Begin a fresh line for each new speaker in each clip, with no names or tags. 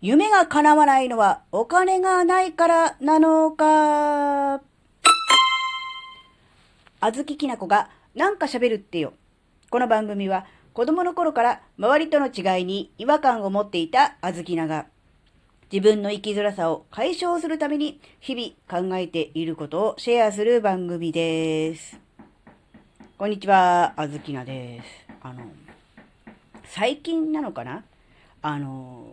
夢が叶わないのはお金がないからなのか。あずききなこがなんか喋るってよ。この番組は子供の頃から周りとの違いに違和感を持っていたあずきなが自分の生きづらさを解消するために日々考えていることをシェアする番組です。こんにちは、あずきなです。あの、最近なのかな？あの、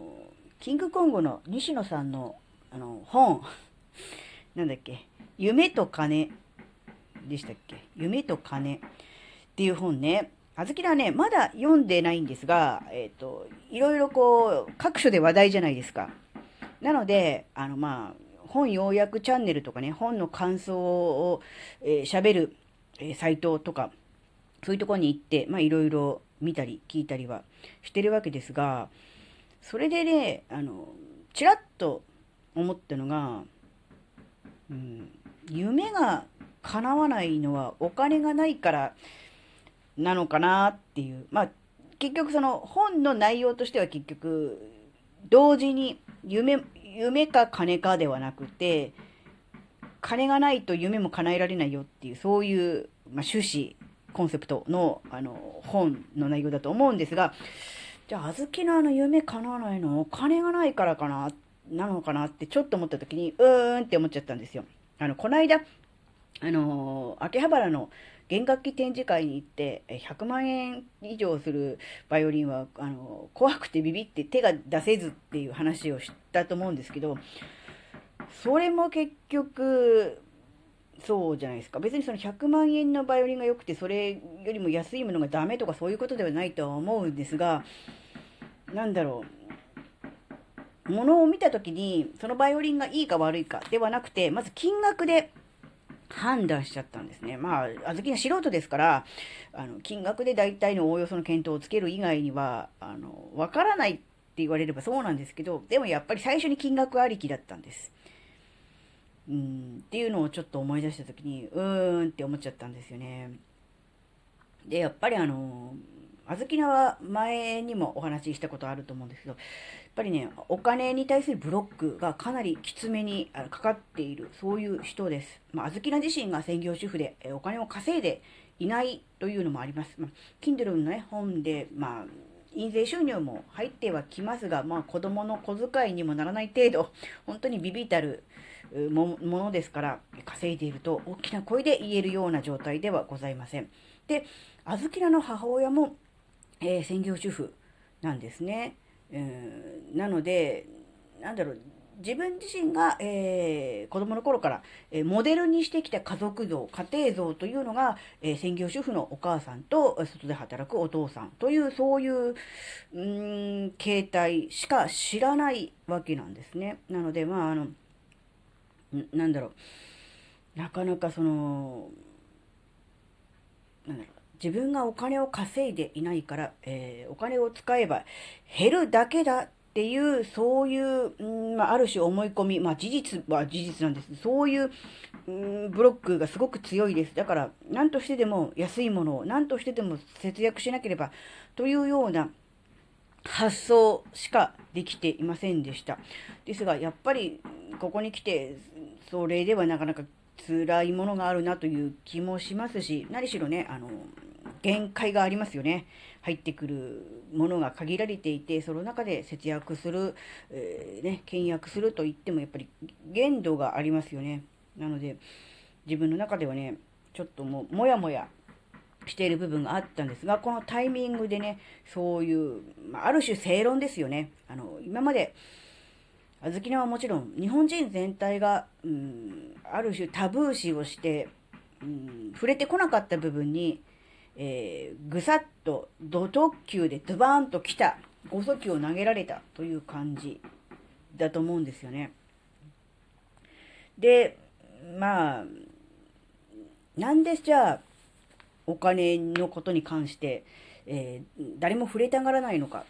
キングコングの西野さんのあの本、なんだっけ、夢と金でしたっけ？夢と金っていう本ね。あずきはね、まだ読んでないんですが、えっ、ー、と、いろいろこう、各所で話題じゃないですか。なので、あの、まあ、本要約チャンネルとかね、本の感想を喋、えー、る、えー、サイトとか、そういうところに行って、まあ、いろいろ見たり聞いたりはしてるわけですが、それでね、あの、ちらっと思ったのが、うん、夢が叶わないのはお金がないからなのかなっていう。まあ、結局その本の内容としては結局、同時に夢、夢か金かではなくて、金がないと夢も叶えられないよっていう、そういう、まあ、趣旨、コンセプトの、あの、本の内容だと思うんですが、じゃあ、小豆のあの夢叶わないの？お金がないからかな、なのかなってちょっと思った時に、うーんって思っちゃったんですよ。あの、この間、あの秋葉原の弦楽器展示会に行って、100万円以上するバイオリンは、あの怖くてビビって手が出せずっていう話をしたと思うんですけど、それも結局、そうじゃないですか。別にその100万円のバイオリンが良くて、それよりも安いものがダメとかそういうことではないとは思うんですが、なんだろう。ものを見た時に、そのバイオリンがいいか悪いかではなくて、まず金額で判断しちゃったんですね。まあ、小豆は素人ですから、あの、金額で大体のおおよその検討をつける以外には、あの、わからないって言われればそうなんですけど、でもやっぱり最初に金額ありきだったんです。うん、っていうのをちょっと思い出した時に、うーんって思っちゃったんですよね。で、やっぱりあの、あずきなは前にもお話ししたことあると思うんですけど、やっぱりね、お金に対するブロックがかなりきつめにかかっている、そういう人です。まあ、あずきな自身が専業主婦でお金を稼いでいないというのもあります。まあ、Kindle のね、本で、まあ、印税収入も入ってはきますが、まあ、子供の小遣いにもならない程度、本当にビビたる、ものですから、稼いでいると大きな声で言えるような状態ではございません。で、あずきらの母親も、えー、専業主婦なんですね。えー、なので、なんだろう、自分自身が、えー、子供の頃から、えー、モデルにしてきた家族像、家庭像というのが、えー、専業主婦のお母さんと外で働くお父さんという、そういう、うん、形態しか知らないわけなんですね。なので、まあ、あの、なんだろう、なかなかその、なんだろう、自分がお金を稼いでいないから、えー、お金を使えば減るだけだっていう、そういう、うんまあ、ある種思い込み、まあ、事実は事実なんです。そういう、うん、ブロックがすごく強いです。だから、何としてでも安いものを、何としてでも節約しなければというような発想しかできていませんでした。ですが、やっぱり、ここに来て、それではなかなか辛いものがあるなという気もしますし、何しろね、あの、限界がありますよね。入ってくるものが限られていて、その中で節約する、えー、ね、倹約すると言ってもやっぱり限度がありますよね。なので、自分の中ではね、ちょっともう、もやもやしている部分があったんですが、このタイミングでね、そういう、まあ、る種正論ですよね。あの、今まで、小豆菜はもちろん日本人全体が、うん、ある種タブー視をして、うん、触れてこなかった部分に、えー、ぐさっとド特急でドバーンと来た、5速球を投げられたという感じだと思うんですよね。で、まあ、なんでじゃあ、お金のことに関して、えー、誰も触れたがらないのか。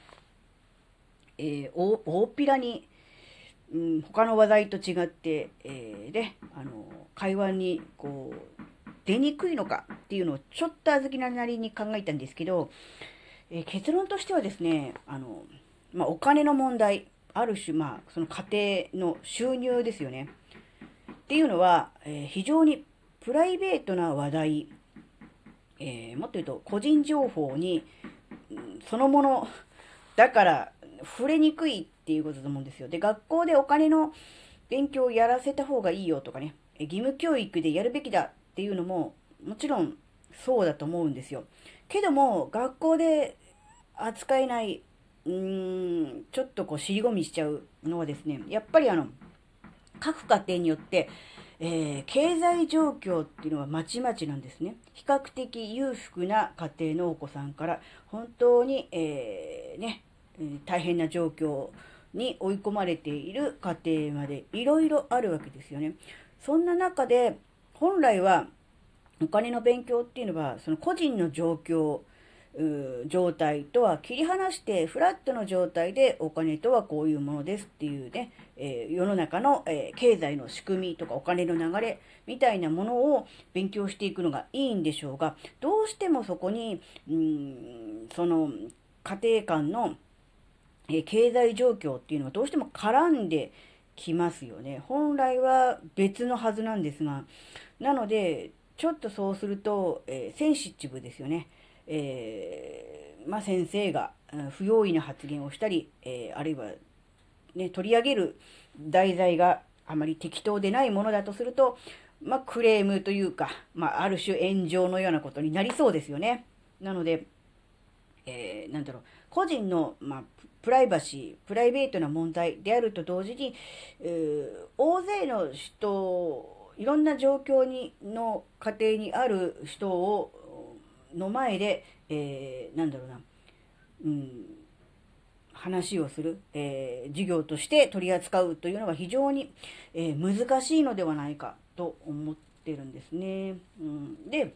えー、大っぴらにうん、他の話題と違って、えー、ね、あの、会話に、こう、出にくいのかっていうのをちょっと小豆なりに考えたんですけど、えー、結論としてはですね、あの、まあ、お金の問題、ある種、まあ、その家庭の収入ですよね。っていうのは、えー、非常にプライベートな話題、えー、もっと言うと個人情報に、そのもの だから触れにくいっていうことだと思うんですよ。で、学校でお金の勉強をやらせた方がいいよとかね、義務教育でやるべきだっていうのも、もちろんそうだと思うんですよ。けども、学校で扱えない、うーん、ちょっとこう尻込みしちゃうのはですね、やっぱりあの、各家庭によって、えー、経済状況っていうのはまちまちなんですね。比較的裕福な家庭のお子さんから、本当に、えー、ね、大変な状況に追い込まれている家庭までいろいろあるわけですよね。そんな中で、本来はお金の勉強っていうのは、その個人の状況、状態とは切り離してフラットの状態でお金とはこういうものですっていうね、えー、世の中の、えー、経済の仕組みとかお金の流れみたいなものを勉強していくのがいいんでしょうがどうしてもそこにうんその家庭間の、えー、経済状況っていうのはどうしても絡んできますよね本来は別のはずなんですがなのでちょっとそうすると、えセンシティブですよね。えー、まあ、先生が不用意な発言をしたり、えー、あるいは、ね、取り上げる題材があまり適当でないものだとすると、まあ、クレームというか、まあ、ある種炎上のようなことになりそうですよね。なので、えー、なんだろう、個人の、まあ、プライバシー、プライベートな問題であると同時に、えー、大勢の人、いろんな状況にの家庭にある人をの前で、えー、なんだろうな、うん、話をする、えー、授業として取り扱うというのが非常に、えー、難しいのではないかと思ってるんですね。うん、で、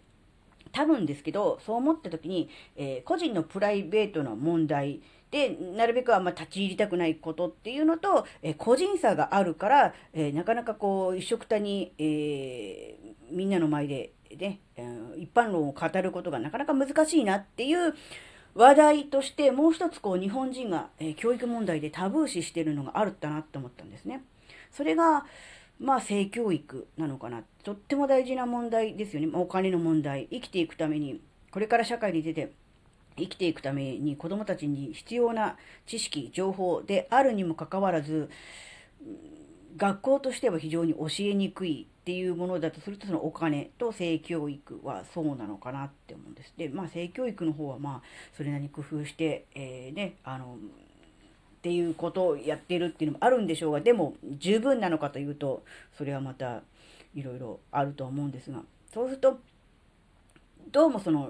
多分ですけど、そう思った時に、えー、個人のプライベートな問題で、なるべくあんま立ち入りたくないことっていうのと、えー、個人差があるから、えー、なかなかこう、一緒くたに、えみんなの前でね、一般論を語ることがなかなか難しいなっていう話題としてもう一つこう日本人が、教育問題でタブー視してるのがあるったなって思ったんですね。それが、まあ性教育なのかな。とっても大事な問題ですよね。お金の問題。生きていくために、これから社会に出て生きていくために子供たちに必要な知識、情報であるにもかかわらず、学校としては非常に教えにくいっていうものだとすると、そのお金と性教育はそうなのかなって思うんです。で、まあ性教育の方はまあ、それなりに工夫して、えー、ね、あの、っていうことをやってるっていうのもあるんでしょうが、でも十分なのかというと、それはまたいろいろあると思うんですが、そうすると、どうもその、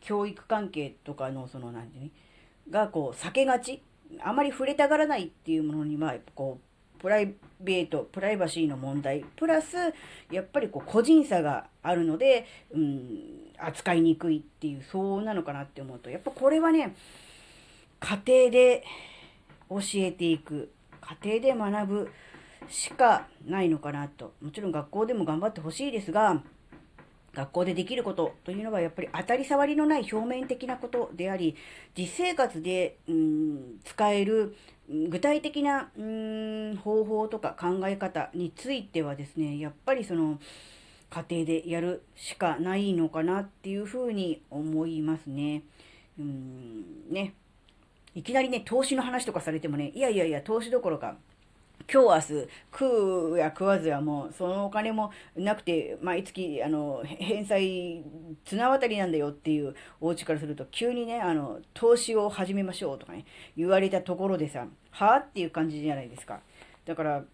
教育関係とかのその、何て言うのがこう、避けがち、あまり触れたがらないっていうものには、こう、プライベート、プライバシーの問題、プラス、やっぱりこう個人差があるので、うん、扱いにくいっていう、そうなのかなって思うと、やっぱこれはね、家庭で教えていく、家庭で学ぶしかないのかなと。もちろん学校でも頑張ってほしいですが、学校でできることというのはやっぱり当たり障りのない表面的なことであり、実生活で、うん、使える具体的なうん方法とか考え方についてはですね、やっぱりその家庭でやるしかないのかなっていうふうに思いますね。うんね。いきなりね、投資の話とかされてもね、いやいやいや、投資どころか、今日明日食うや食わずやもうそのお金もなくて毎月あの返済綱渡りなんだよっていうお家からすると急にねあの投資を始めましょうとかね言われたところでさはあっていう感じじゃないですか。だから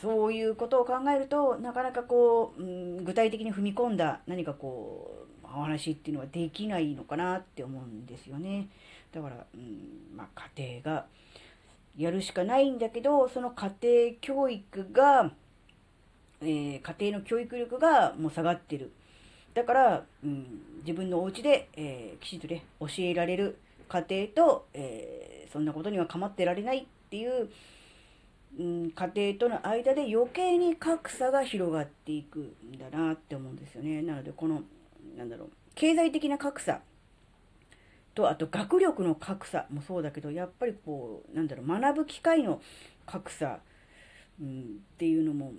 そういうことを考えるとなかなかこう、うん、具体的に踏み込んだ何かこうお話っていうのはできないのかなって思うんですよね。だから、うんまあ、家庭がやるしかないんだけど、その家庭教育が、えー、家庭の教育力がもう下がってる。だから、うん、自分のお家で、えー、きちんとね、教えられる家庭と、えー、そんなことには構ってられないっていう、うん、家庭との間で余計に格差が広がっていくんだなって思うんですよね。なので、この、なんだろう、経済的な格差と、あと学力の格差もそうだけど、やっぱりこう、なんだろう、学ぶ機会の格差、うん、っていうのも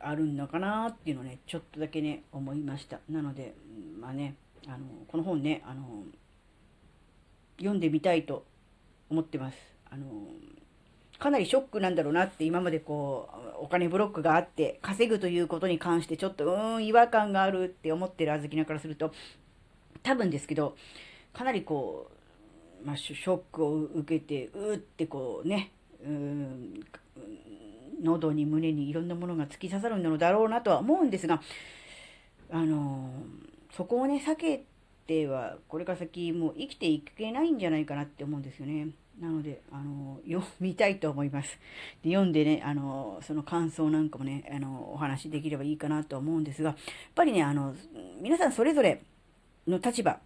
あるんだかなっていうのね、ちょっとだけね、思いました。なので、まあね、あの、この本ね、あの、読んでみたいと思ってます。あの、かなりショックなんだろうなって今までこう、お金ブロックがあって、稼ぐということに関してちょっと、うーん、違和感があるって思ってるあずきなからすると、多分ですけど、かなりこう、まあ、ショックを受けて、うーってこうね、うん、喉に胸にいろんなものが突き刺さるのだろうなとは思うんですが、あのそこをね、避けては、これから先もう生きていけないんじゃないかなって思うんですよね。なので、あの、読みたいと思います。で読んでね、あの、その感想なんかもね、あの、お話できればいいかなと思うんですが、やっぱりね、あの、皆さんそれぞれの立場、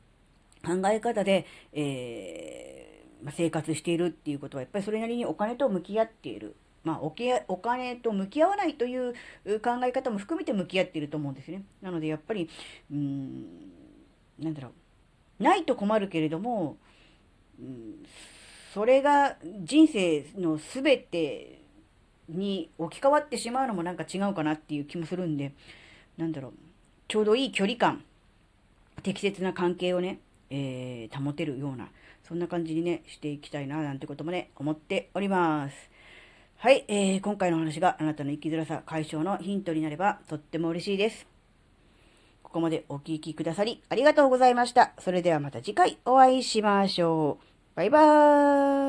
考え方で、えー、まあ生活しているっていうことは、やっぱりそれなりにお金と向き合っている。まあ、おけお金と向き合わないという考え方も含めて向き合っていると思うんですね。なので、やっぱり、うん、なんだろう。ないと困るけれども、うん、それが人生の全てに置き換わってしまうのもなんか違うかなっていう気もするんで、なんだろう。ちょうどいい距離感、適切な関係をね、えー、保てるような、そんな感じにね、していきたいな、なんてこともね、思っております。はい、えー、今回の話があなたの生きづらさ解消のヒントになればとっても嬉しいです。ここまでお聴きくださりありがとうございました。それではまた次回お会いしましょう。バイバーイ。